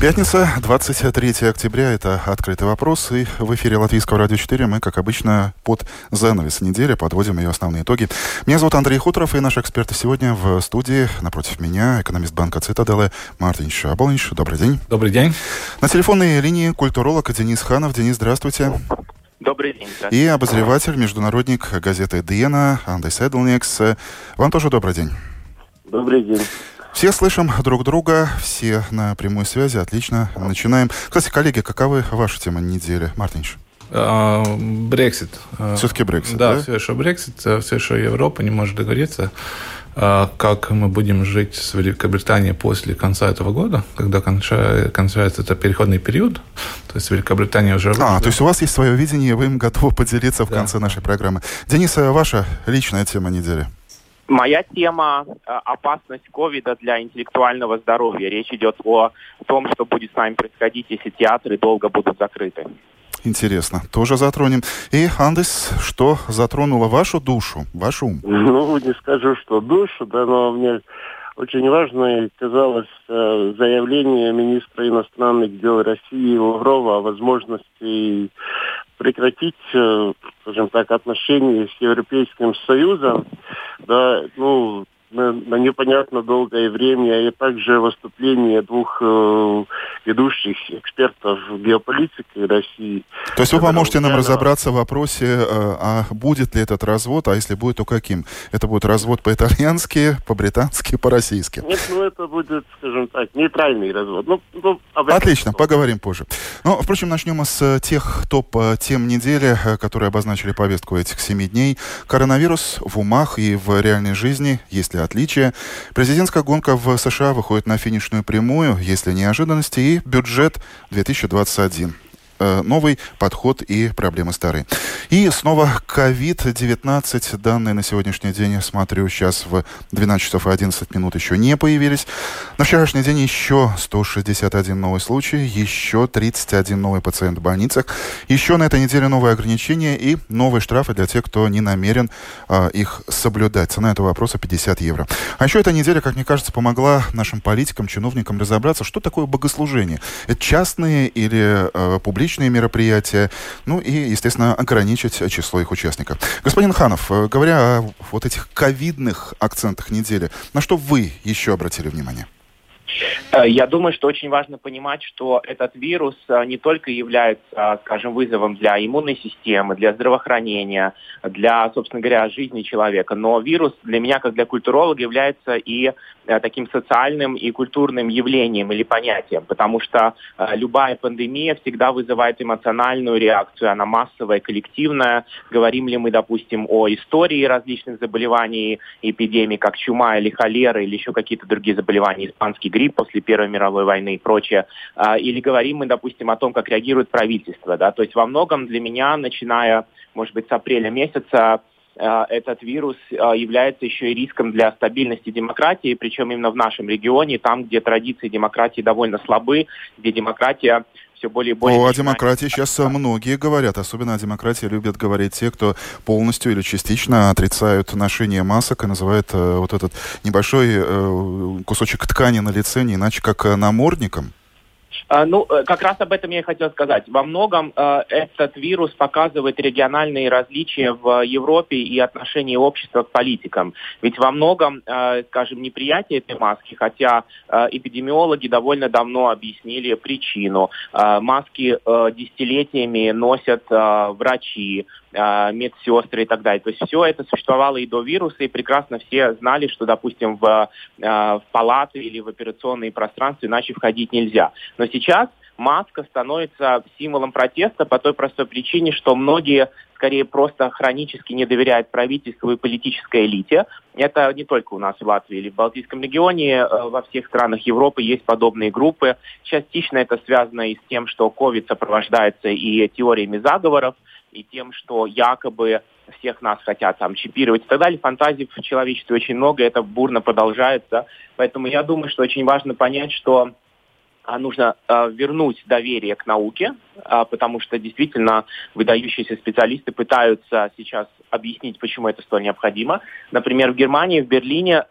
Пятница, 23 октября, это «Открытый вопрос», и в эфире Латвийского радио 4 мы, как обычно, под занавес недели подводим ее основные итоги. Меня зовут Андрей Хуторов, и наши эксперты сегодня в студии. Напротив меня экономист банка «Цитаделы» Мартин Шаболнич. Добрый день. Добрый день. На телефонной линии культуролог Денис Ханов. Денис, здравствуйте. Добрый день. И обозреватель, международник газеты «Диена» Андрей Седлникс. Вам тоже добрый день. Добрый день. Все слышим друг друга, все на прямой связи. Отлично. Начинаем. Кстати, коллеги, каковы ваши темы недели? Мартинш. А, Брексит. А, Все-таки Брексит, да? Да, все еще Брексит, все еще Европа не может договориться. А, как мы будем жить с Великобританией после конца этого года, когда кончается этот переходный период. То есть Великобритания уже... А, то есть у вас есть свое видение, вы им готовы поделиться в да. конце нашей программы. Денис, ваша личная тема недели? Моя тема э, – опасность ковида для интеллектуального здоровья. Речь идет о том, что будет с нами происходить, если театры долго будут закрыты. Интересно. Тоже затронем. И, Андес, что затронуло вашу душу, ваш ум? Ну, не скажу, что душу, да, но мне очень важно казалось э, заявление министра иностранных дел России Лаврова о возможности прекратить, э, скажем так, отношения с Европейским Союзом, да, ну, на, на непонятно долгое время, и также выступление двух э, ведущих экспертов в геополитике России. То есть вы поможете нам разобраться в вопросе, э, а будет ли этот развод, а если будет, то каким? Это будет развод по-итальянски, по-британски, по-российски? Нет, ну это будет, скажем так, нейтральный развод. Ну, ну, Отлично, поговорим позже. Ну, впрочем, начнем с тех топ-тем недели, э, которые обозначили повестку этих семи дней. Коронавирус в умах и в реальной жизни, если ли отличия. Президентская гонка в США выходит на финишную прямую, если неожиданности, и бюджет 2021. Э, новый подход и проблемы старые. И снова COVID-19. Данные на сегодняшний день, смотрю, сейчас в 12 часов и 11 минут еще не появились. На вчерашний день еще 161 новый случай, еще 31 новый пациент в больницах. Еще на этой неделе новые ограничения и новые штрафы для тех, кто не намерен э, их соблюдать. Цена этого вопроса 50 евро. А еще эта неделя, как мне кажется, помогла нашим политикам, чиновникам разобраться, что такое богослужение. Это частные или э, публичные публичные мероприятия, ну и, естественно, ограничить число их участников. Господин Ханов, э, говоря о вот этих ковидных акцентах недели, на что вы еще обратили внимание? Э, я думаю, что очень важно понимать, что этот вирус э, не только является, скажем, вызовом для иммунной системы, для здравоохранения, для, собственно говоря, жизни человека, но вирус для меня, как для культуролога, является и таким социальным и культурным явлением или понятием, потому что любая пандемия всегда вызывает эмоциональную реакцию, она массовая, коллективная. Говорим ли мы, допустим, о истории различных заболеваний, эпидемий, как чума или холера, или еще какие-то другие заболевания, испанский грипп после Первой мировой войны и прочее. А, или говорим мы, допустим, о том, как реагирует правительство. Да? То есть во многом для меня, начиная, может быть, с апреля месяца, этот вирус а, является еще и риском для стабильности демократии, причем именно в нашем регионе, там, где традиции демократии довольно слабы, где демократия все более и более... О, о демократии сейчас многие говорят. Особенно о демократии любят говорить те, кто полностью или частично отрицают ношение масок и называют э, вот этот небольшой э, кусочек ткани на лице не иначе как э, намордником. А, ну, э, как раз об этом я и хотел сказать. Во многом э, этот вирус показывает региональные различия в Европе и отношение общества к политикам. Ведь во многом, э, скажем, неприятие этой маски, хотя э, эпидемиологи довольно давно объяснили причину. Э, маски э, десятилетиями носят врачи, медсестры и так далее. То есть все это существовало и до вируса, и прекрасно все знали, что, допустим, в, э, в палаты или в операционные пространства иначе входить нельзя. Но сейчас маска становится символом протеста по той простой причине, что многие скорее просто хронически не доверяют правительству и политической элите. Это не только у нас в Латвии или в Балтийском регионе, э, во всех странах Европы есть подобные группы. Частично это связано и с тем, что COVID сопровождается и теориями заговоров, и тем, что якобы всех нас хотят там чипировать и так далее. Фантазий в человечестве очень много, это бурно продолжается. Поэтому я думаю, что очень важно понять, что а, нужно а, вернуть доверие к науке, потому что действительно выдающиеся специалисты пытаются сейчас объяснить, почему это столь необходимо. Например, в Германии, в Берлине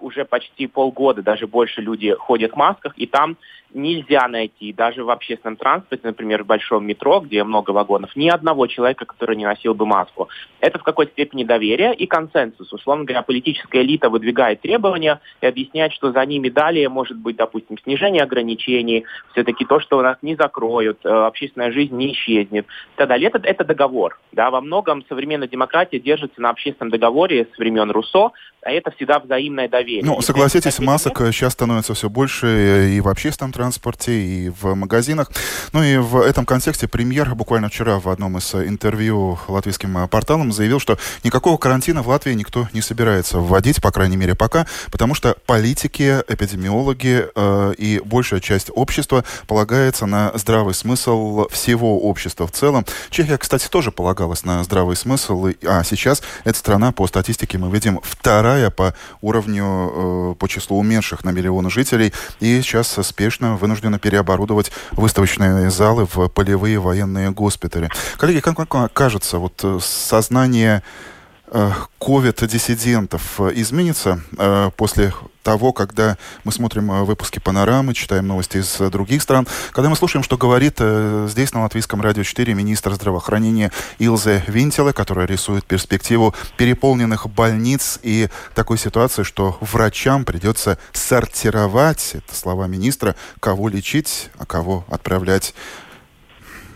уже почти полгода, даже больше люди ходят в масках, и там нельзя найти даже в общественном транспорте, например, в большом метро, где много вагонов, ни одного человека, который не носил бы маску. Это в какой-то степени доверие и консенсус. Условно говоря, политическая элита выдвигает требования и объясняет, что за ними далее может быть, допустим, снижение ограничений, все-таки то, что у нас не закроют, э, общественная жизнь не исчезнет. И так далее. Это, это договор. Да? Во многом современная демократия держится на общественном договоре с времен Руссо, а это всегда взаимное доверие. Ну, согласитесь, масок сейчас становится все больше и в общественном транспорте, и в магазинах. Ну и в этом контексте премьер буквально вчера в одном из интервью латвийским порталам заявил, что никакого карантина в Латвии никто не собирается вводить, по крайней мере пока, потому что политики, эпидемиологи э, и большая часть общества полагается на здравый смысл всего общества в целом. Чехия, кстати, тоже полагалась на здравый смысл, а сейчас эта страна, по статистике мы видим, вторая по уровню, э, по числу умерших на миллион жителей, и сейчас спешно вынуждена переоборудовать выставочные залы в полевые военные госпитали. Коллеги, как вам кажется, вот э, сознание ковид-диссидентов изменится э, после того, когда мы смотрим э, выпуски «Панорамы», читаем новости из э, других стран, когда мы слушаем, что говорит э, здесь, на Латвийском радио 4, министр здравоохранения Илзе Винтеле, которая рисует перспективу переполненных больниц и такой ситуации, что врачам придется сортировать, это слова министра, кого лечить, а кого отправлять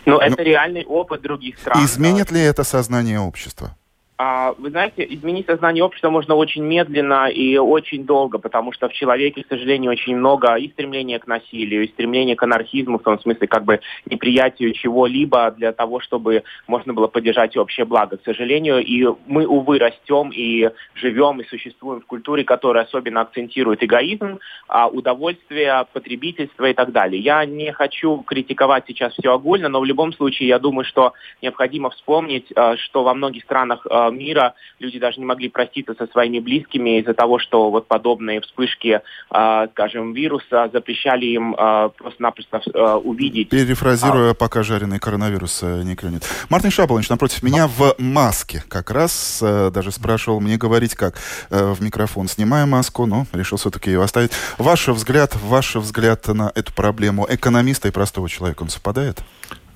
но ну, это реальный опыт других стран. Изменит ли это сознание общества? А, вы знаете, изменить сознание общества можно очень медленно и очень долго, потому что в человеке, к сожалению, очень много и стремления к насилию, и стремления к анархизму, в том смысле, как бы неприятию чего-либо для того, чтобы можно было поддержать общее благо. К сожалению, и мы, увы, растем и живем и существуем в культуре, которая особенно акцентирует эгоизм, а удовольствие, потребительство и так далее. Я не хочу критиковать сейчас все огульно, но в любом случае я думаю, что необходимо вспомнить, э, что во многих странах э, мира люди даже не могли проститься со своими близкими из-за того, что вот подобные вспышки, э, скажем, вируса запрещали им э, просто-напросто э, увидеть. Перефразируя, а... пока жареный коронавирус не клюнет. Мартин Шаболович напротив меня в маске как раз даже спрашивал мне говорить как в микрофон. Снимая маску, но решил все-таки ее оставить. Ваш взгляд, ваш взгляд на эту проблему экономиста и простого человека, он совпадает?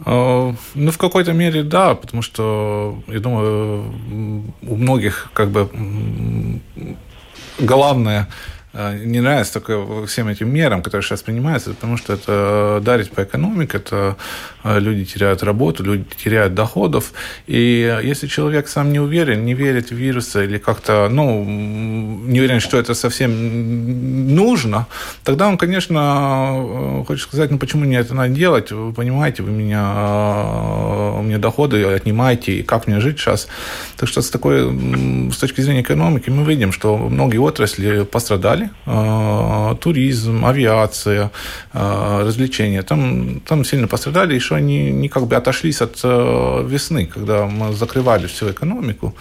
Ну, в какой-то мере да, потому что, я думаю, у многих как бы главное Э, не нравится только всем этим мерам, которые сейчас принимаются, потому что это дарит по экономике, это э, люди теряют работу, люди теряют доходов. И если человек сам не уверен, не верит в вирусы или как-то, ну, не уверен, что это совсем нужно, тогда он, конечно, э, хочет сказать, ну, почему мне это надо делать? Вы понимаете, вы меня, у меня доходы отнимаете, и как мне жить сейчас? Так что с такой, с точки зрения экономики мы видим, что многие отрасли пострадали, туризм, авиация, развлечения, там, там сильно пострадали, еще они не как бы отошлись от э, весны, когда мы закрывали всю экономику.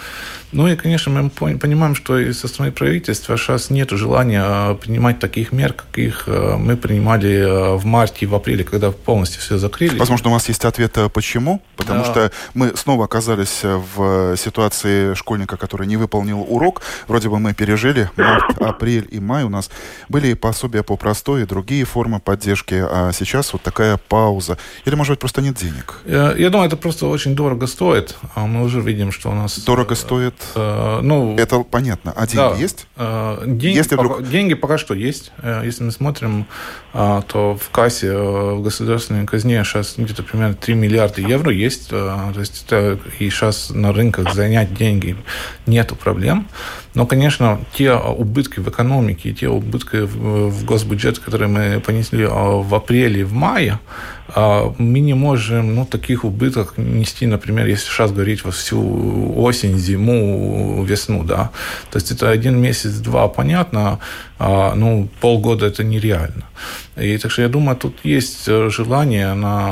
Ну и, конечно, мы понимаем, что и со стороны правительства сейчас нет желания а, принимать таких мер, каких э, мы принимали в марте и в апреле, когда полностью все закрыли. Возможно, у вас есть ответ, почему? Потому да. что мы снова оказались в ситуации школьника, который не выполнил урок. Вроде бы мы пережили март, апрель и май у нас были и пособия по простой, и другие формы поддержки, а сейчас вот такая пауза. Или, может быть, просто нет денег? Я, я думаю, это просто очень дорого стоит. А мы уже видим, что у нас... Дорого стоит? Э, ну, это понятно. А деньги да, есть? Э, деньги, Если пока, вдруг... деньги пока что есть. Э, если мы смотрим, то в кассе, в государственной казне сейчас где-то примерно 3 миллиарда евро есть. То есть это и сейчас на рынках занять деньги нету проблем. Но, конечно, те убытки в экономике и те убытки в госбюджет, которые мы понесли а, в апреле и в мае, а, мы не можем ну, таких убытков нести, например, если сейчас говорить во всю осень, зиму, весну. Да? То есть это один месяц, два, понятно, а ну, полгода это нереально. И так что я думаю, тут есть желание, она,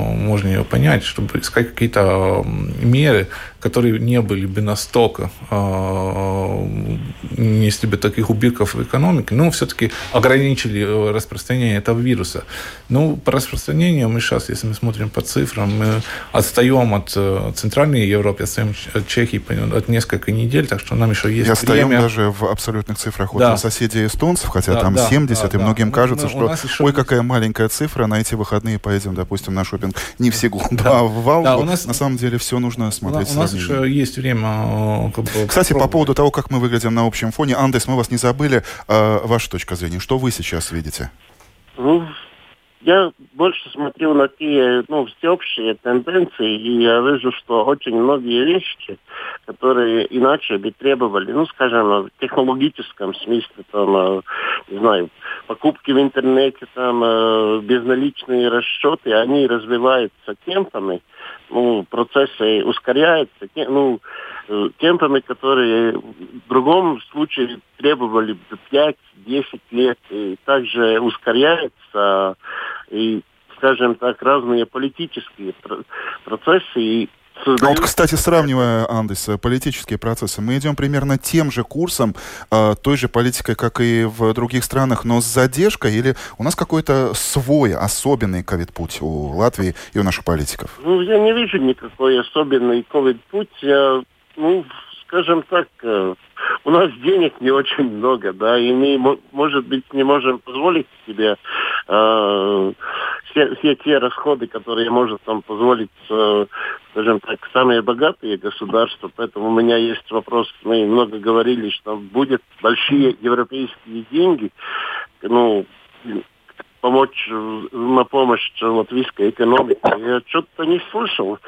можно ее понять, чтобы искать какие-то меры, которые не были бы настолько нанесли бы таких убытков в экономике, но все-таки ограничили э, распространение этого вируса. Ну, по распространению мы сейчас, если мы смотрим по цифрам, мы отстаем от э, Центральной Европы, отстаем от Чехии от несколько недель, так что нам еще есть И отстаем время. даже в абсолютных цифрах от да. соседей эстонцев, хотя да, там да, 70, да, и многим да. кажется, мы, что еще... ой, какая маленькая цифра, на эти выходные поедем, допустим, на шопинг не в Сигулду, да. а в Валгу. Да, у нас... На самом деле все нужно смотреть. У нас еще есть время. Э, как бы, Кстати, по поводу того, как мы выглядим на общем фоне, Андес, мы вас не забыли. А, ваша точка зрения, что вы сейчас видите? Ну, я больше смотрю на те ну, всеобщие тенденции, и я вижу, что очень многие вещи, которые иначе бы требовали, ну, скажем, в технологическом смысле, там, э, не знаю, покупки в интернете, там, э, безналичные расчеты, они развиваются темпами, ну, процессы ускоряются, ну, э, темпами, которые в другом случае требовали 5-10 лет, и также ускоряются и, скажем так, разные политические процессы, и Создают... А вот, кстати, сравнивая, Андес, политические процессы, мы идем примерно тем же курсом, э, той же политикой, как и в других странах, но с задержкой, или у нас какой-то свой, особенный ковид-путь у Латвии и у наших политиков? Ну, я не вижу никакой особенный ковид-путь. Я, ну, скажем так, э, у нас денег не очень много, да, и мы, может быть, не можем позволить себе э, все, все те расходы, которые может там позволить, э, скажем так, самые богатые государства. Поэтому у меня есть вопрос, мы много говорили, что будет большие европейские деньги, ну, помочь на помощь латвийской экономике. Я что-то не слышал,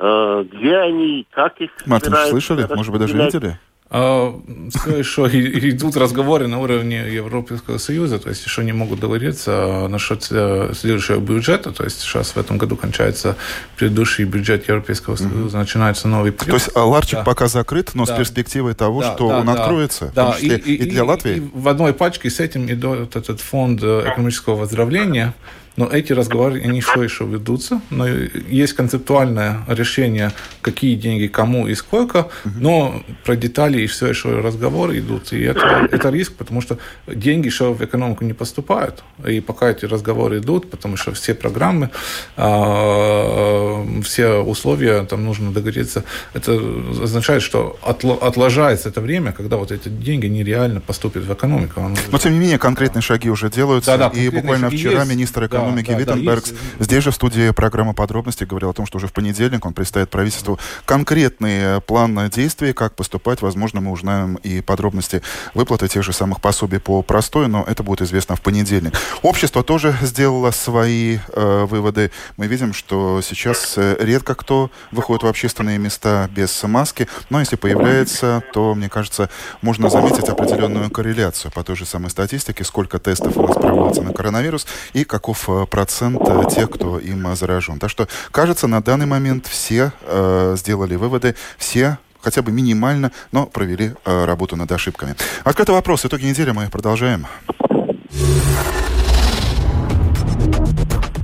э, где они, как их Мартин, слышали? Может быть, даже видели? А, все еще идут разговоры на уровне Европейского Союза, то есть еще не могут договориться насчет следующего бюджета, то есть сейчас в этом году кончается предыдущий бюджет Европейского Союза, mm-hmm. начинается новый период. То есть а, ларчик да. пока закрыт, но да. с перспективой того, да, что да, он да, откроется, да. в том числе и, и, и для Латвии? И в одной пачке с этим идет этот фонд э, экономического выздоровления, но эти разговоры, они все еще ведутся. Но есть концептуальное решение, какие деньги кому и сколько, но про детали и все еще разговоры идут. И это, это риск, потому что деньги еще в экономику не поступают. И пока эти разговоры идут, потому что все программы, а, все условия, там нужно договориться, это означает, что отложается это время, когда вот эти деньги нереально поступят в экономику. Но, тем не менее, конкретные шаги уже делаются. Да, да, и буквально вчера есть. министр экономики экономики да, Виттенбергс. Да, Здесь же в студии программы подробности говорил о том, что уже в понедельник он представит правительству конкретный план действий, как поступать. Возможно, мы узнаем и подробности выплаты тех же самых пособий по простой, но это будет известно в понедельник. Общество тоже сделало свои э, выводы. Мы видим, что сейчас э, редко кто выходит в общественные места без маски, но если появляется, то, мне кажется, можно заметить определенную корреляцию по той же самой статистике, сколько тестов у нас проводится на коронавирус и каков э, процент э, тех, кто им заражен. Так что, кажется, на данный момент все э, сделали выводы, все хотя бы минимально, но провели э, работу над ошибками. Открытый вопрос. Итоги недели мы продолжаем.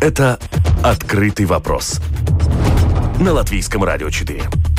Это «Открытый вопрос» на Латвийском радио 4.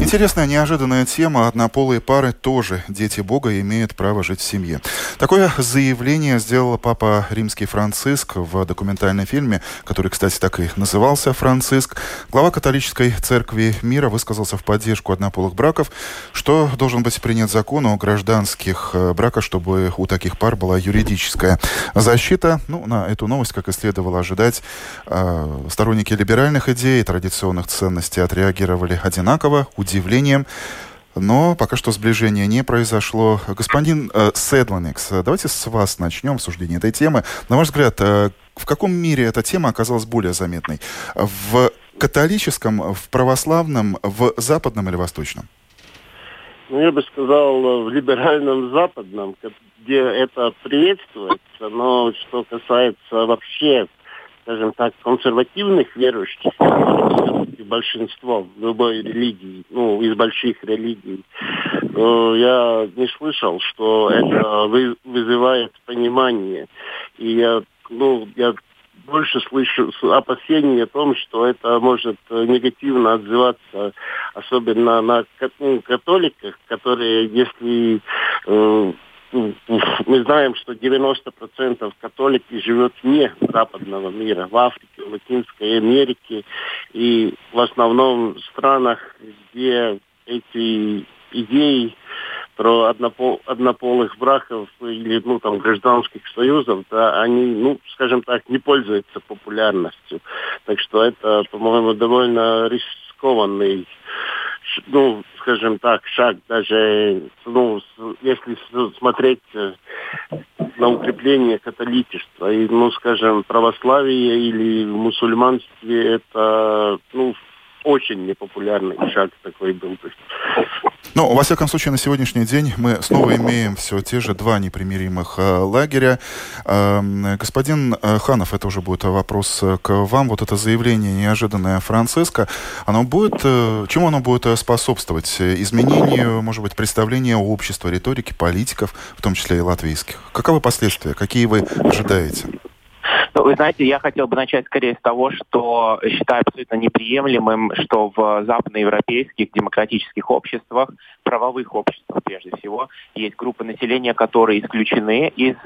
Интересная, неожиданная тема. Однополые пары тоже дети Бога имеют право жить в семье. Такое заявление сделал папа римский Франциск в документальном фильме, который, кстати, так и назывался «Франциск». Глава католической церкви мира высказался в поддержку однополых браков, что должен быть принят закон о гражданских э, браках, чтобы у таких пар была юридическая защита. Ну, на эту новость, как и следовало ожидать, э, сторонники либеральных идей и традиционных ценностей отреагировали одинаково удивлением. Но пока что сближения не произошло. Господин э, Седланикс, давайте с вас начнем обсуждение этой темы. На ваш взгляд, э, в каком мире эта тема оказалась более заметной? В католическом, в православном, в западном или восточном? Ну, я бы сказал, в либеральном западном, где это приветствуется, но что касается вообще скажем так, консервативных верующих, большинство любой религии, ну, из больших религий, я не слышал, что это вызывает понимание. И я, ну, я больше слышу опасения о том, что это может негативно отзываться особенно на ну, католиках, которые, если э, мы знаем, что 90% католики живет вне западного мира, в Африке, в Латинской Америке и в основном в странах, где эти идеи про однопол, однополых браков или ну там гражданских союзов, да, они, ну, скажем так, не пользуются популярностью. Так что это, по-моему, довольно рискованный ну, скажем так, шаг даже, ну, если смотреть э, на укрепление католичества. И, ну, скажем, православие или мусульманстве это, ну, очень непопулярный шаг такой был. Ну, во всяком случае, на сегодняшний день мы снова имеем все те же два непримиримых э, лагеря. Э, господин Ханов, это уже будет вопрос к вам. Вот это заявление неожиданное Франциска, оно будет, э, чему оно будет э, способствовать? Изменению, может быть, представления общества, риторики политиков, в том числе и латвийских. Каковы последствия? Какие вы ожидаете? Ну, вы знаете, я хотел бы начать скорее с того, что считаю абсолютно неприемлемым, что в западноевропейских демократических обществах, правовых обществах прежде всего, есть группы населения, которые исключены из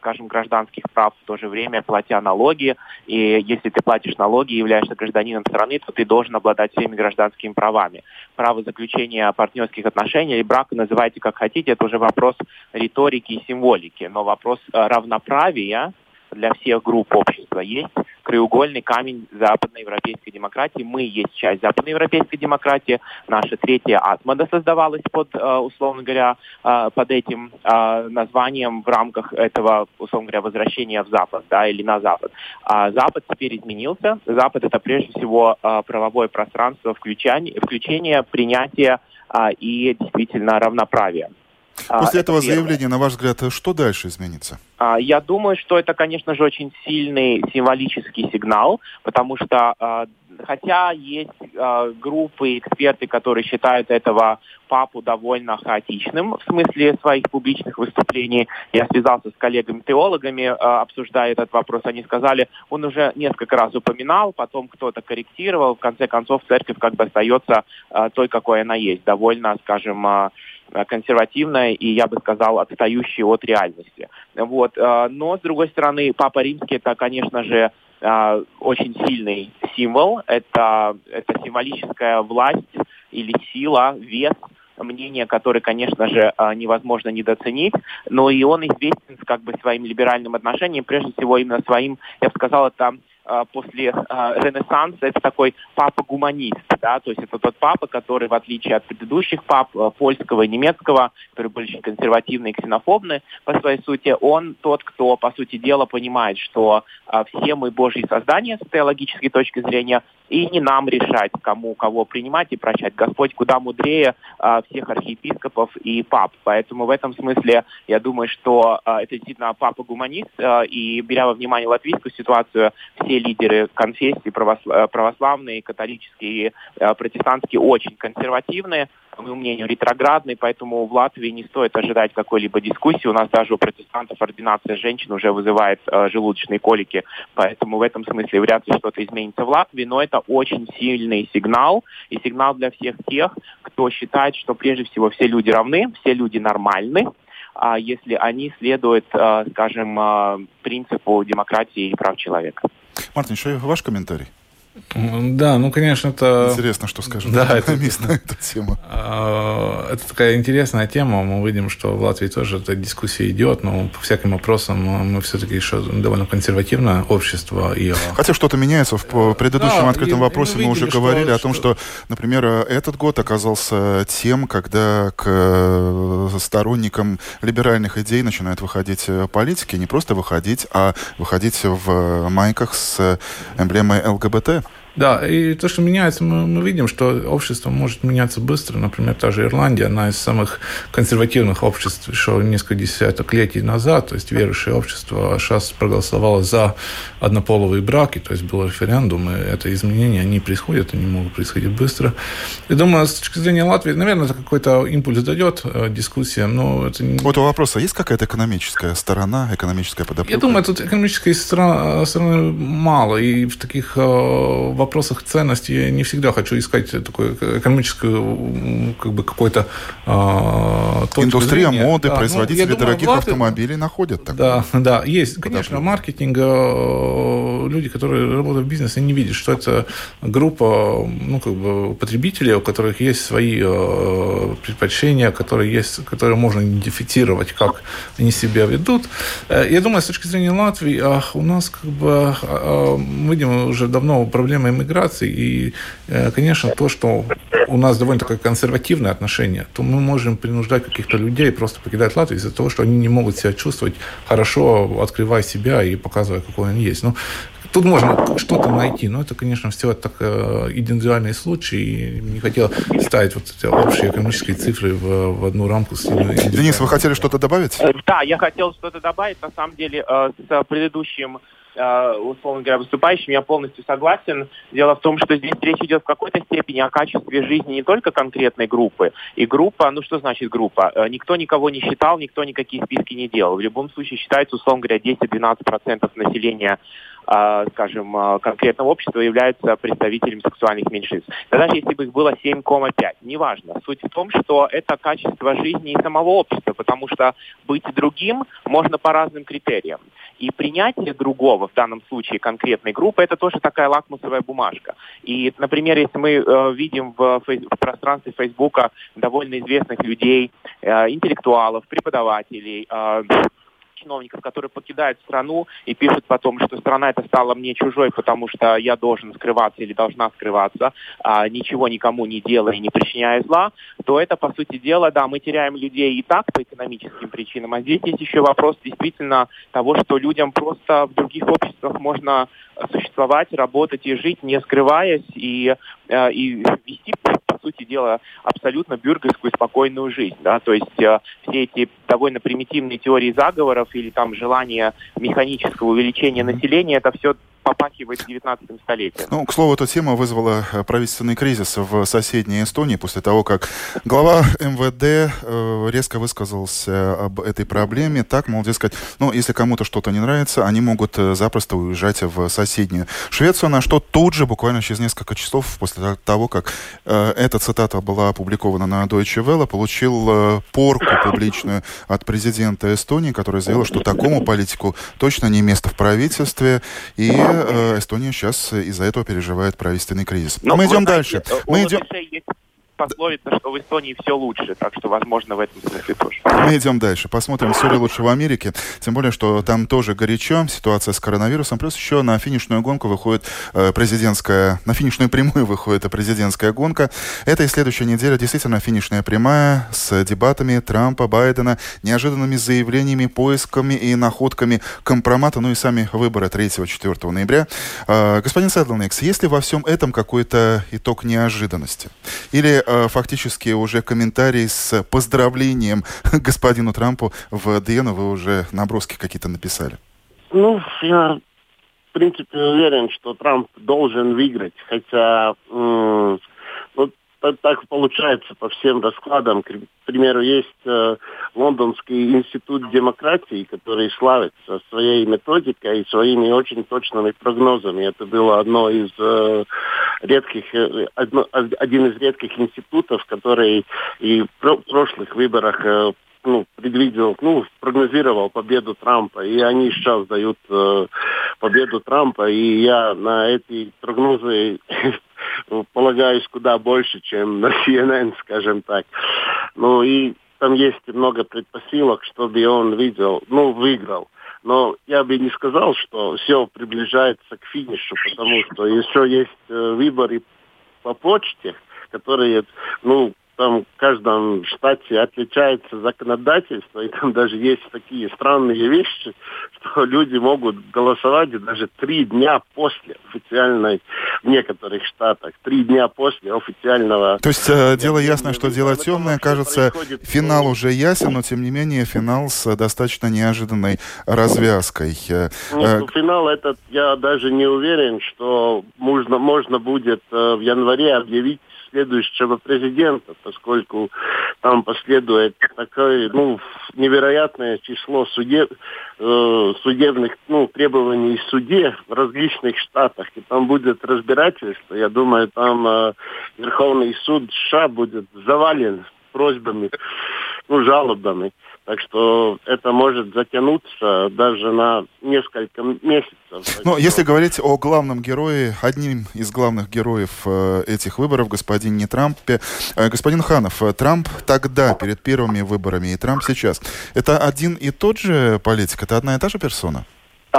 скажем, гражданских прав, в то же время платя налоги. И если ты платишь налоги и являешься гражданином страны, то ты должен обладать всеми гражданскими правами. Право заключения партнерских отношений или брака называйте как хотите, это уже вопрос риторики и символики. Но вопрос э, равноправия для всех групп общества. Есть краеугольный камень западноевропейской демократии. Мы есть часть западноевропейской демократии. Наша третья Атмада создавалась под, э, условно говоря, э, под этим э, названием в рамках этого, условно говоря, возвращения в Запад, да, или на Запад. А Запад теперь изменился. Запад это прежде всего правовое пространство включения, включения принятия и действительно А, После этого заявления, на ваш взгляд, что дальше изменится? А, я думаю, что это, конечно же, очень сильный символический сигнал, потому что а, хотя есть группы, эксперты, которые считают этого папу довольно хаотичным в смысле своих публичных выступлений. Я связался с коллегами-теологами, обсуждая этот вопрос. Они сказали, он уже несколько раз упоминал, потом кто-то корректировал. В конце концов, церковь как бы остается той, какой она есть. Довольно, скажем, Э, консервативная и, я бы сказал, отстающая от реальности. Вот. Э, но, с другой стороны, Папа Римский это, конечно же, э, очень сильный символ. Это, это символическая власть или сила, вес, мнение, которое, конечно же, невозможно недооценить, но и он известен как бы своим либеральным отношением, прежде всего именно своим, я бы сказал, это после а, Ренессанса это такой папа-гуманист, да, то есть это тот папа, который, в отличие от предыдущих пап, а, польского и немецкого, которые были очень консервативны и ксенофобны по своей сути, он тот, кто, по сути дела, понимает, что все мы Божьи создания с теологической точки зрения, и не нам решать, кому кого принимать и прощать. Господь куда мудрее э, всех архиепископов и пап. Поэтому в этом смысле я думаю, что э, это действительно папа-гуманист. Э, и беря во внимание латвийскую ситуацию, все лидеры конфессий, православ, православные, католические, э, протестантские, очень консервативные по моему мнению, ретроградный, поэтому в Латвии не стоит ожидать какой-либо дискуссии. У нас даже у протестантов ординация женщин уже вызывает э, желудочные колики, поэтому в этом смысле вряд ли что-то изменится в Латвии, но это очень сильный сигнал, и сигнал для всех тех, кто считает, что прежде всего все люди равны, все люди нормальны, а если они следуют, э, скажем, э, принципу демократии и прав человека. Мартин, еще ваш комментарий? Да, ну, конечно, это... Интересно, что скажет да, это, на эту тему. А, это такая интересная тема. Мы видим, что в Латвии тоже эта дискуссия идет, но по всяким вопросам мы все-таки еще довольно консервативное общество. И... Хотя что-то меняется. В предыдущем да, открытом и, вопросе и мы, мы видели, уже говорили что, о том, что, например, этот год оказался тем, когда к э, сторонникам либеральных идей начинают выходить э, политики, не просто выходить, а выходить в майках с эмблемой ЛГБТ. Да, и то, что меняется, мы, мы видим, что общество может меняться быстро. Например, та же Ирландия, она из самых консервативных обществ еще несколько десяток лет назад, то есть верующее общество сейчас проголосовало за однополовые браки, то есть был референдум, и это изменения, они происходят, они могут происходить быстро. И думаю, с точки зрения Латвии, наверное, это какой-то импульс дает э, дискуссиям, но это... Вот у вопроса есть какая-то экономическая сторона, экономическая подоплека? Я думаю, тут экономической стороны, мало, и в таких э, вопросах вопросах ценности я не всегда хочу искать такую экономическую, как бы какой-то э, Индустрия зрения. моды, да, ну, производители ну, дорогих думаю, автомобилей находят такое. Да, да, есть. Конечно, маркетинг, люди, которые работают в бизнесе, не видят, что это группа ну, как бы потребителей, у которых есть свои предпочтения, которые, есть, которые можно идентифицировать, как они себя ведут. Я думаю, с точки зрения Латвии, у нас как бы мы видим уже давно проблемы иммиграции, и, конечно, то, что у нас довольно такое консервативное отношение, то мы можем принуждать каких-то людей просто покидать Латвию из-за того, что они не могут себя чувствовать хорошо, открывая себя и показывая, какой он есть. Ну, Тут можно что-то найти, но это, конечно, все так э, индивидуальные случаи. И не хотел ставить вот эти общие экономические цифры в, в одну рамку. С Денис, вы хотели что-то добавить? Э, да, я хотел что-то добавить. На самом деле, э, с предыдущим Э, условно говоря, выступающим, я полностью согласен. Дело в том, что здесь речь идет в какой-то степени о качестве жизни не только конкретной группы. И группа, ну что значит группа? Э, никто никого не считал, никто никакие списки не делал. В любом случае считается, условно говоря, 10-12% населения скажем, конкретного общества являются представителями сексуальных меньшинств. Да даже если бы их было 7,5, неважно. Суть в том, что это качество жизни и самого общества, потому что быть другим можно по разным критериям. И принятие другого, в данном случае конкретной группы, это тоже такая лакмусовая бумажка. И, например, если мы э, видим в, в пространстве Фейсбука довольно известных людей, э, интеллектуалов, преподавателей, э, чиновников, которые покидают страну и пишут потом, что страна эта стала мне чужой, потому что я должен скрываться или должна скрываться, а, ничего никому не делая и не причиняя зла, то это, по сути дела, да, мы теряем людей и так по экономическим причинам, а здесь есть еще вопрос действительно того, что людям просто в других обществах можно существовать, работать и жить, не скрываясь, и, э, и вести дела, абсолютно бюргерскую спокойную жизнь. Да? То есть э, все эти довольно примитивные теории заговоров или там желание механического увеличения населения, это все попахивает 19 столетием. Ну, к слову, эта тема вызвала э, правительственный кризис в соседней Эстонии после того, как глава МВД э, резко высказался об этой проблеме. Так, мол, дескать, ну, если кому-то что-то не нравится, они могут э, запросто уезжать в соседнюю Швецию, на что тут же, буквально через несколько часов после того, как э, эта цитата была опубликована на Deutsche Welle, получил э, порку публичную от президента Эстонии, который заявил, что такому политику точно не место в правительстве, и э, Эстония сейчас из-за этого переживает правительственный кризис. Но, Мы идем дальше. Мы идем пословица, что в Эстонии все лучше, так что, возможно, в этом смысле тоже. Мы идем дальше. Посмотрим, все ли лучше в Америке. Тем более, что там тоже горячо, ситуация с коронавирусом. Плюс еще на финишную гонку выходит э, президентская, на финишную прямую выходит президентская гонка. Это и следующая неделя действительно финишная прямая с дебатами Трампа, Байдена, неожиданными заявлениями, поисками и находками компромата, ну и сами выборы 3-4 ноября. Э, господин Седлникс, есть ли во всем этом какой-то итог неожиданности? Или Э, фактически уже комментарий с поздравлением господину Трампу в ДН вы уже наброски какие-то написали. Ну, я в принципе уверен, что Трамп должен выиграть, хотя м- так получается по всем раскладам. К примеру, есть э, Лондонский институт демократии, который славится своей методикой и своими очень точными прогнозами. Это было одно из э, редких, э, одно, один из редких институтов, который и в прошлых выборах э, ну, предвидел, ну, прогнозировал победу Трампа, и они сейчас дают э, победу Трампа, и я на эти прогнозы полагаюсь куда больше, чем на CNN, скажем так. Ну и там есть много предпосылок, чтобы он видел, ну, выиграл. Но я бы не сказал, что все приближается к финишу, потому что еще есть э, выборы по почте, которые, ну, там в каждом штате отличается законодательство, и там даже есть такие странные вещи, что люди могут голосовать даже три дня после официальной, в некоторых штатах, три дня после официального... То есть э, дело ясно, что дело темное, кажется, финал уже ясен, но тем не менее финал с достаточно неожиданной развязкой. Э, ну, э, финал этот, я даже не уверен, что можно, можно будет э, в январе объявить следующего президента, поскольку там последует такое, ну, невероятное число судеб, э, судебных, ну, требований в суде в различных штатах, и там будет разбирательство. Я думаю, там э, Верховный суд США будет завален просьбами, ну, жалобами. Так что это может затянуться даже на несколько месяцев. Но если говорить о главном герое, одним из главных героев э, этих выборов, господине Трампе, э, господин Ханов, э, Трамп тогда, перед первыми выборами, и Трамп сейчас, это один и тот же политик, это одна и та же персона?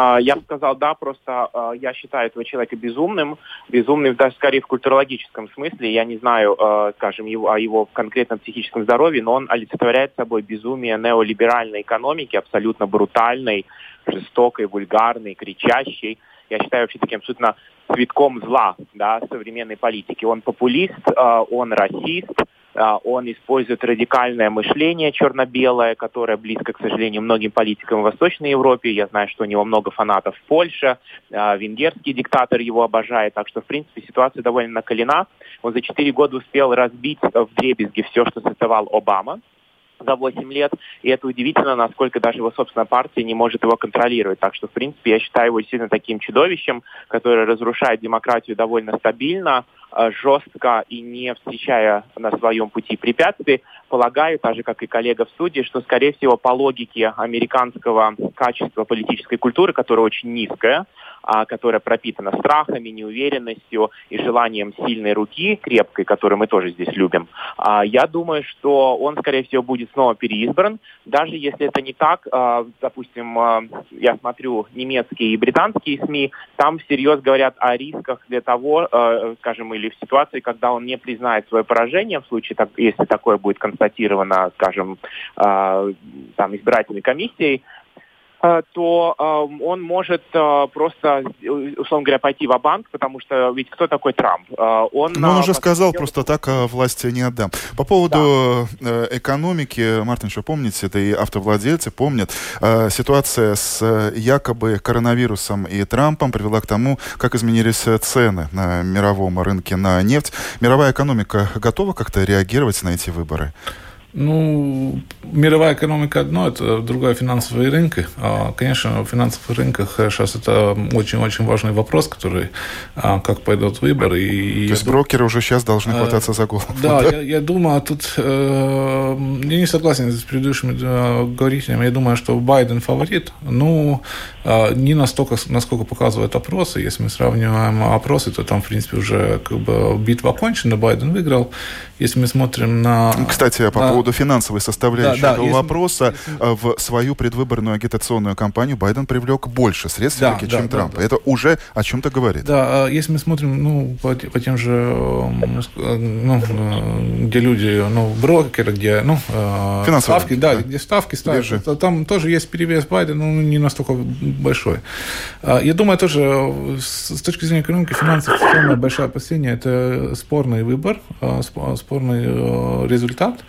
А, я сказал, да, просто а, я считаю этого человека безумным, безумным даже скорее в культурологическом смысле. Я не знаю, а, скажем, его, о его конкретном психическом здоровье, но он олицетворяет собой безумие неолиберальной экономики, абсолютно брутальной, жестокой, вульгарной, кричащей. Я считаю вообще таким абсолютно цветком зла да, современной политики. Он популист, он расист, он использует радикальное мышление черно-белое, которое близко, к сожалению, многим политикам в Восточной Европе. Я знаю, что у него много фанатов в Польше. А, венгерский диктатор его обожает. Так что, в принципе, ситуация довольно накалена. Он за четыре года успел разбить в дребезги все, что создавал Обама за 8 лет, и это удивительно, насколько даже его собственная партия не может его контролировать. Так что, в принципе, я считаю его сильно таким чудовищем, которое разрушает демократию довольно стабильно, жестко и не встречая на своем пути препятствий. Полагаю, так же, как и коллега в суде, что, скорее всего, по логике американского качества политической культуры, которая очень низкая, а, которая пропитана страхами, неуверенностью и желанием сильной руки, крепкой, которую мы тоже здесь любим, а, я думаю, что он, скорее всего, будет снова переизбран. Даже если это не так, а, допустим, я смотрю немецкие и британские СМИ, там всерьез говорят о рисках для того, скажем, или в ситуации, когда он не признает свое поражение, в случае, если такое будет констатировано, скажем, там, избирательной комиссией, Э, то э, он может э, просто, условно говоря, пойти в банк потому что ведь кто такой Трамп? Он, Но он уже сказал, просто так власти не отдам. По поводу да. экономики, Мартин, что помните, это и автовладельцы помнят, ситуация с якобы коронавирусом и Трампом привела к тому, как изменились цены на мировом рынке на нефть. Мировая экономика готова как-то реагировать на эти выборы? Ну, мировая экономика одно, это другая финансовые рынки. А, конечно, в финансовых рынках сейчас это очень-очень важный вопрос, который, а, как пойдут выборы. И, То есть брокеры уже сейчас должны э, хвататься за голову. Да, да? Я, я думаю, тут э, я не согласен с предыдущими э, говорителями. Я думаю, что Байден фаворит. Ну, э, не настолько, насколько показывают опросы. Если мы сравниваем опросы, то там, в принципе, уже как бы битва окончена, Байден выиграл. Если мы смотрим на... Кстати, по на... поводу финансовой составляющей да, да, этого если... вопроса, э, в свою предвыборную агитационную кампанью Байден привлек больше средств, да, чем да, Трамп. Да, Это уже о чем-то говорит. Да, а если мы смотрим ну, по, по тем же, э, ну, э, где люди, ну, брокеры, где, ну, Финансовые, ставки, да, да, где ставки ставят, то там тоже есть перевес Байдена, но не настолько большой. А, я думаю, тоже с точки зрения экономики, финансов, самое большое опасение – это спорный выбор, спорный э, результат.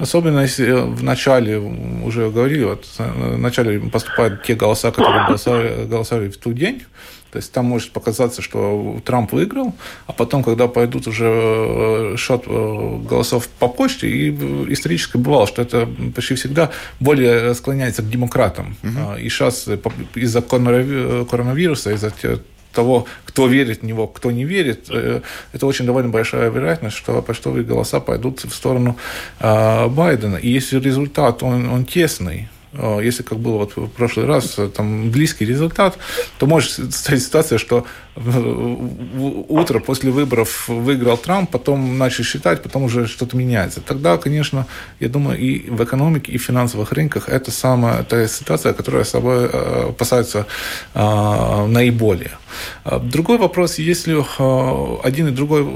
Особенно если э, в начале, уже говорили, вот, в начале поступают те голоса, которые голосовали, голосовали в тот день, то есть там может показаться, что Трамп выиграл, а потом, когда пойдут уже э, счет голосов по почте, и исторически бывало, что это почти всегда более склоняется к демократам. Угу. И сейчас из-за коронавируса, из-за того, кто верит в него, кто не верит, э, это очень довольно большая вероятность, что почтовые голоса пойдут в сторону а, Байдена. И если результат, он, он тесный, а, если, как было вот в прошлый раз, там близкий результат, то может стать ситуация, что утро после выборов выиграл Трамп, потом начали считать, потом уже что-то меняется. Тогда, конечно, я думаю, и в экономике, и в финансовых рынках это самая та ситуация, которая собой э, опасается а, наиболее. А, другой вопрос, если а, один и другой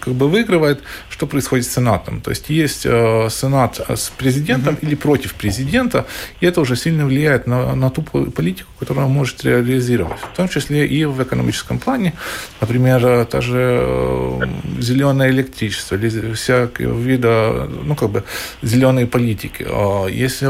как бы выигрывает, что происходит с Сенатом? То есть есть Сенат с президентом mm-hmm. или против президента, президента, и это уже сильно влияет на, на ту политику, которую он может реализировать. В том числе и в экономическом плане. Например, та же э, зеленое электричество, или всякие вида, ну, как бы, зеленые политики. А если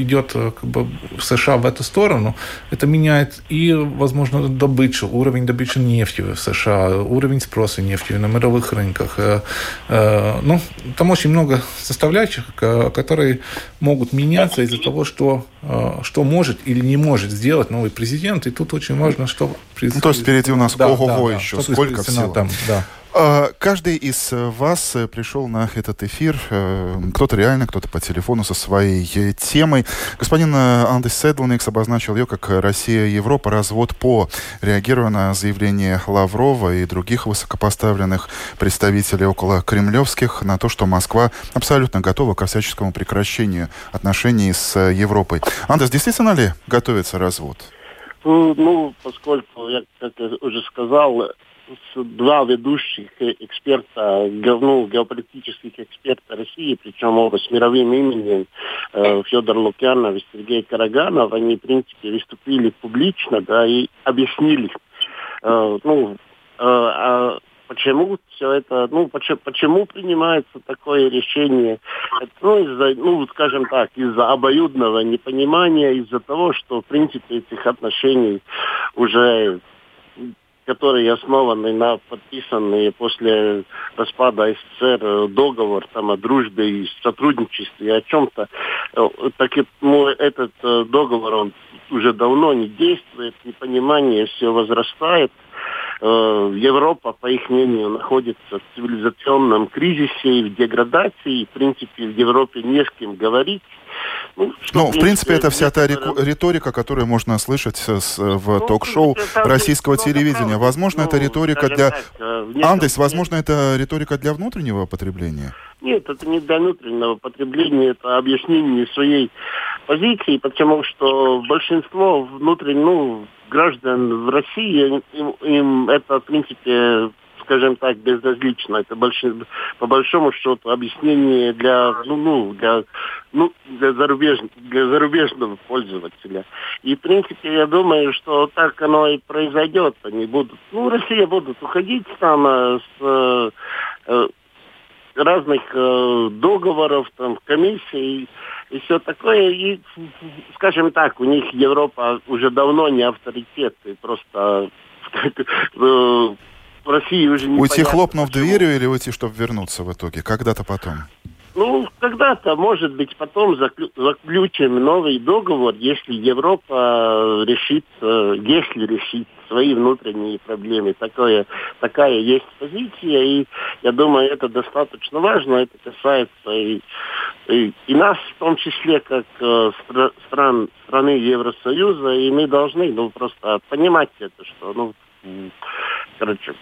идет как бы, США в эту сторону, это меняет и, возможно, добычу, уровень добычи нефти в США, уровень спроса нефти на мировых рынках. Э, э, ну, там очень много составляющих, которые могут меняться из-за того, что, э, что может или не может сделать новый президент. И тут очень важно, что... Ну, то есть впереди у нас да, ого-го да, еще, да, сколько всего. Там, да. А, каждый из э, вас э, пришел на этот эфир, э, кто-то реально, кто-то по телефону со своей темой. Господин Андес Седлникс обозначил ее как «Россия-Европа. Развод по», реагируя на заявление Лаврова и других высокопоставленных представителей около кремлевских на то, что Москва абсолютно готова ко всяческому прекращению отношений с Европой. Андес, действительно ли готовится развод? Ну, ну поскольку, я, как я уже сказал, два ведущих эксперта, ну, геополитических эксперта России, причем оба с мировым именем, э, Федор Лукьянов и Сергей Караганов, они, в принципе, выступили публично, да, и объяснили, э, ну, э, э, почему все это, ну, почему, почему принимается такое решение, ну, из-за, ну, скажем так, из-за обоюдного непонимания, из-за того, что, в принципе, этих отношений уже которые основаны на подписанные после распада СССР договор там, о дружбе и сотрудничестве, и о чем-то. Э, так ну, этот э, договор, он уже давно не действует, непонимание все возрастает. Э, Европа, по их мнению, находится в цивилизационном кризисе и в деградации. И, в принципе, в Европе не с кем говорить. Ну, ну в принципе, это вся та риторика, которую можно слышать с, в ну, ток-шоу российского телевидения. Возможно, ну, это риторика для... Э, Андес, возможно, это риторика для внутреннего потребления? Нет, это не для внутреннего потребления, это объяснение своей позиции, потому что большинство внутренних, ну, граждан в России, им, им это, в принципе, скажем так, безразлично. Это больше, по большому счету объяснение для, ну, ну, для, ну, для, зарубеж, для зарубежного пользователя. И, в принципе, я думаю, что так оно и произойдет. Они будут, ну, Россия будут уходить там э, с э, разных э, договоров, там, комиссий и все такое. И, скажем так, у них Европа уже давно не авторитет, и просто э, в России уже не Уйти хлопнув почему. дверью или уйти, чтобы вернуться в итоге? Когда-то потом? Ну, когда-то, может быть, потом заключим новый договор, если Европа решит, если решит свои внутренние проблемы. Такое, такая есть позиция, и я думаю, это достаточно важно. Это касается и, и, и нас, в том числе, как э, стран, страны Евросоюза, и мы должны ну, просто понимать это, что, ну, короче,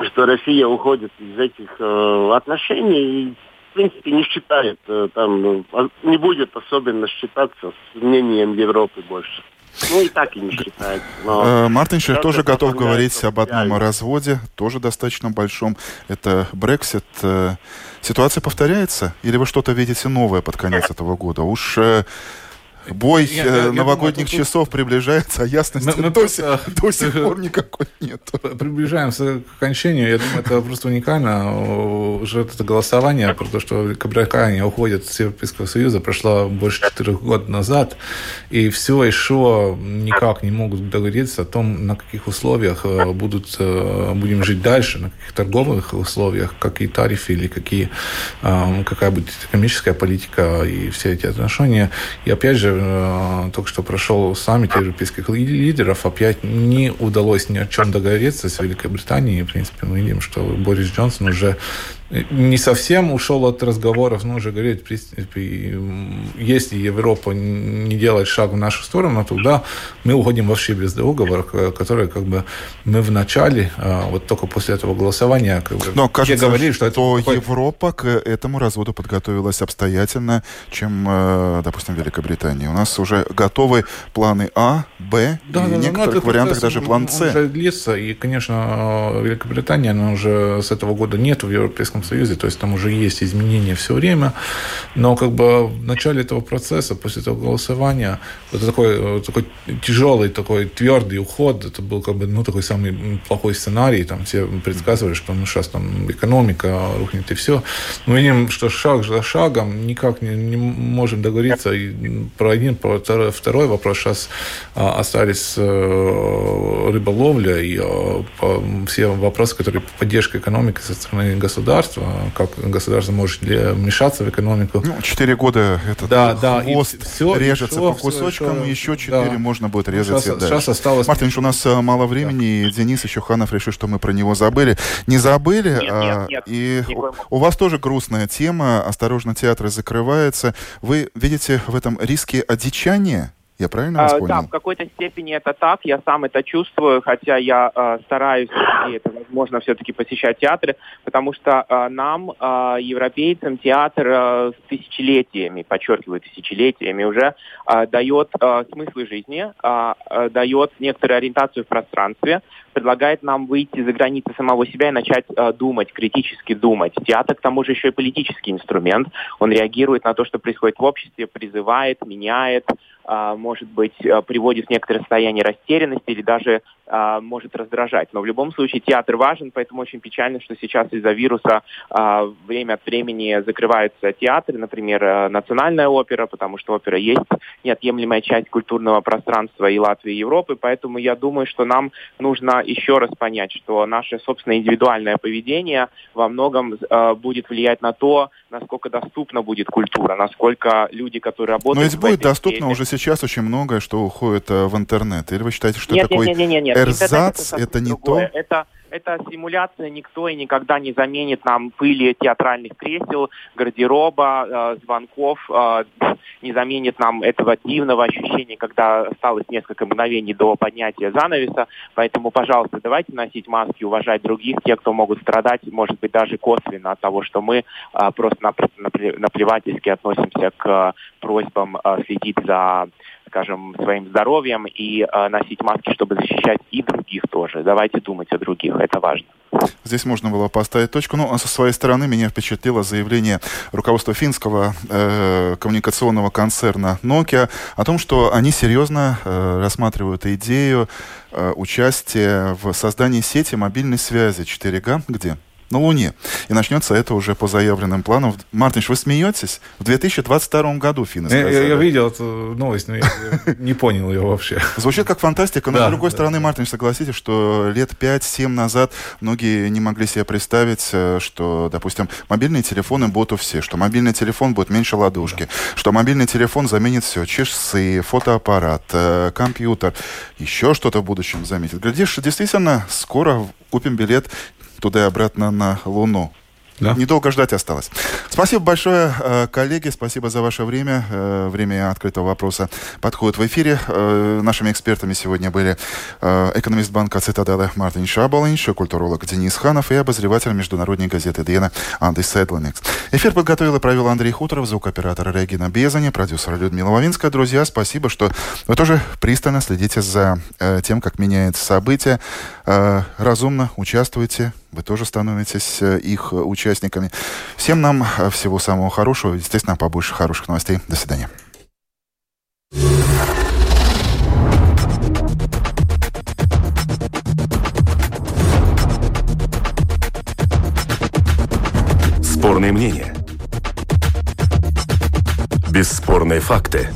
что Россия уходит из этих э, отношений и, в принципе, не считает, э, там, ну, а, не будет особенно считаться с мнением Европы больше. Ну и так и не считается. Но... Э, Мартин Шер тоже готов говорить об одном разводе, тоже достаточно большом. Это Брексит. Э, ситуация повторяется? Или вы что-то видите новое под конец этого года? Уж Бой я, я, э, новогодних думаю, часов тут... приближается, а ясности мы, мы до, сих, до сих пор никакой нет. Приближаемся к окончанию. Я думаю, это просто уникально. Уже это голосование про то, что Великобритания уходит из Европейского Союза, прошло больше четырех год назад, и все еще никак не могут договориться о том, на каких условиях э, будут, э, будем жить дальше, на каких торговых условиях, какие тарифы или какие, какая будет экономическая политика и все эти отношения. И опять же, Э, только что прошел саммит европейских лидеров, опять не удалось ни о чем договориться с Великобританией. В принципе, мы видим, что Борис Джонсон уже не совсем ушел от разговоров, но уже говорит, в принципе, если Европа не делает шаг в нашу сторону, тогда мы уходим вообще без договора, который как бы мы в начале, а, вот только после этого голосования, как бы, но кажется, говорили, что, что это Европа к этому разводу подготовилась обстоятельно, чем, э, допустим, Великобритания. У нас уже готовы планы А, Б, да, и да, в некоторых вариантах даже план С. Он уже длится, и, конечно, Великобритания, она уже с этого года нет в Европейском Советском Союзе, то есть там уже есть изменения все время, но как бы в начале этого процесса, после этого голосования, вот такой, такой тяжелый, такой твердый уход, это был как бы, ну, такой самый плохой сценарий, там все предсказывали, что ну, сейчас там экономика рухнет и все. Мы видим, что шаг за шагом никак не, не можем договориться и про один, про второй, второй вопрос. Сейчас а, остались э, рыболовля и а, все вопросы, которые поддержка экономики со стороны государства, как государство может вмешаться в экономику. Ну, четыре года этот да, да, хвост все, режется все, по кусочкам, все, еще четыре да. можно будет резать сейчас, сейчас осталось... Мартин, у нас э, мало времени, да. и Денис еще Ханов решил, что мы про него забыли. Не забыли, нет, а, нет, нет, и у, у вас тоже грустная тема, осторожно, театры закрываются. Вы видите в этом риске одичания? Я правильно вас а, понял? Да, в какой-то степени это так. Я сам это чувствую, хотя я э, стараюсь, и это возможно, все-таки посещать театры, потому что э, нам, э, европейцам, театр с тысячелетиями, подчеркиваю, тысячелетиями уже, э, дает э, смыслы жизни, э, э, дает некоторую ориентацию в пространстве, предлагает нам выйти за границы самого себя и начать э, думать, критически думать. Театр, к тому же, еще и политический инструмент. Он реагирует на то, что происходит в обществе, призывает, меняет, а, может быть, а, приводит в некоторое состояние растерянности или даже а, может раздражать. Но в любом случае театр важен, поэтому очень печально, что сейчас из-за вируса время от времени закрываются театры, например, Национальная опера, потому что опера есть неотъемлемая часть культурного пространства и Латвии, и Европы, поэтому я думаю, что нам нужно еще раз понять, что наше собственное индивидуальное поведение во многом будет влиять на то, насколько доступна будет культура, насколько люди, которые работают... Но ведь будет доступно сфере... уже сейчас очень многое, что уходит э, в интернет. Или вы считаете, что нет, такой нет, нет, нет, нет. эрзац это, это не другое. то? Это эта симуляция никто и никогда не заменит нам пыли театральных кресел, гардероба, э, звонков, э, не заменит нам этого дивного ощущения, когда осталось несколько мгновений до поднятия занавеса. Поэтому, пожалуйста, давайте носить маски, уважать других, те, кто могут страдать, может быть, даже косвенно от того, что мы э, просто наплевательски относимся к просьбам э, следить за скажем, своим здоровьем и э, носить маски, чтобы защищать и других тоже. Давайте думать о других, это важно. Здесь можно было поставить точку. Ну, а со своей стороны меня впечатлило заявление руководства финского э, коммуникационного концерна Nokia о том, что они серьезно э, рассматривают идею э, участия в создании сети мобильной связи 4G, где на Луне. И начнется это уже по заявленным планам. Мартинш, вы смеетесь? В 2022 году финны сказали. Я, я видел эту новость, но я не понял ее вообще. Звучит как фантастика, но с другой стороны, Мартинш, согласитесь, что лет 5-7 назад многие не могли себе представить, э, что, допустим, мобильные телефоны будут у всех, что мобильный телефон будет меньше ладошки, что мобильный телефон заменит все, часы, фотоаппарат, э, компьютер, еще что-то в будущем заметит. Глядишь, действительно, скоро купим билет туда и обратно на Луну. Да. Недолго ждать осталось. Спасибо большое, э, коллеги. Спасибо за ваше время. Э, время открытого вопроса подходит в эфире. Э, нашими экспертами сегодня были экономист банка «Цитаделя» Мартин Шабалинш, культуролог Денис Ханов и обозреватель международной газеты «Диена» Андрей Седланикс. Эфир подготовил и провел Андрей Хуторов, звукоператор Регина Безани, продюсер Людмила Лавинская. Друзья, спасибо, что вы тоже пристально следите за тем, как меняется события. Разумно участвуйте вы тоже становитесь э, их участниками. Всем нам э, всего самого хорошего. Естественно, побольше хороших новостей. До свидания. Спорные мнения. Бесспорные факты.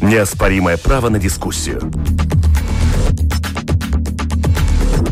Неоспоримое право на дискуссию.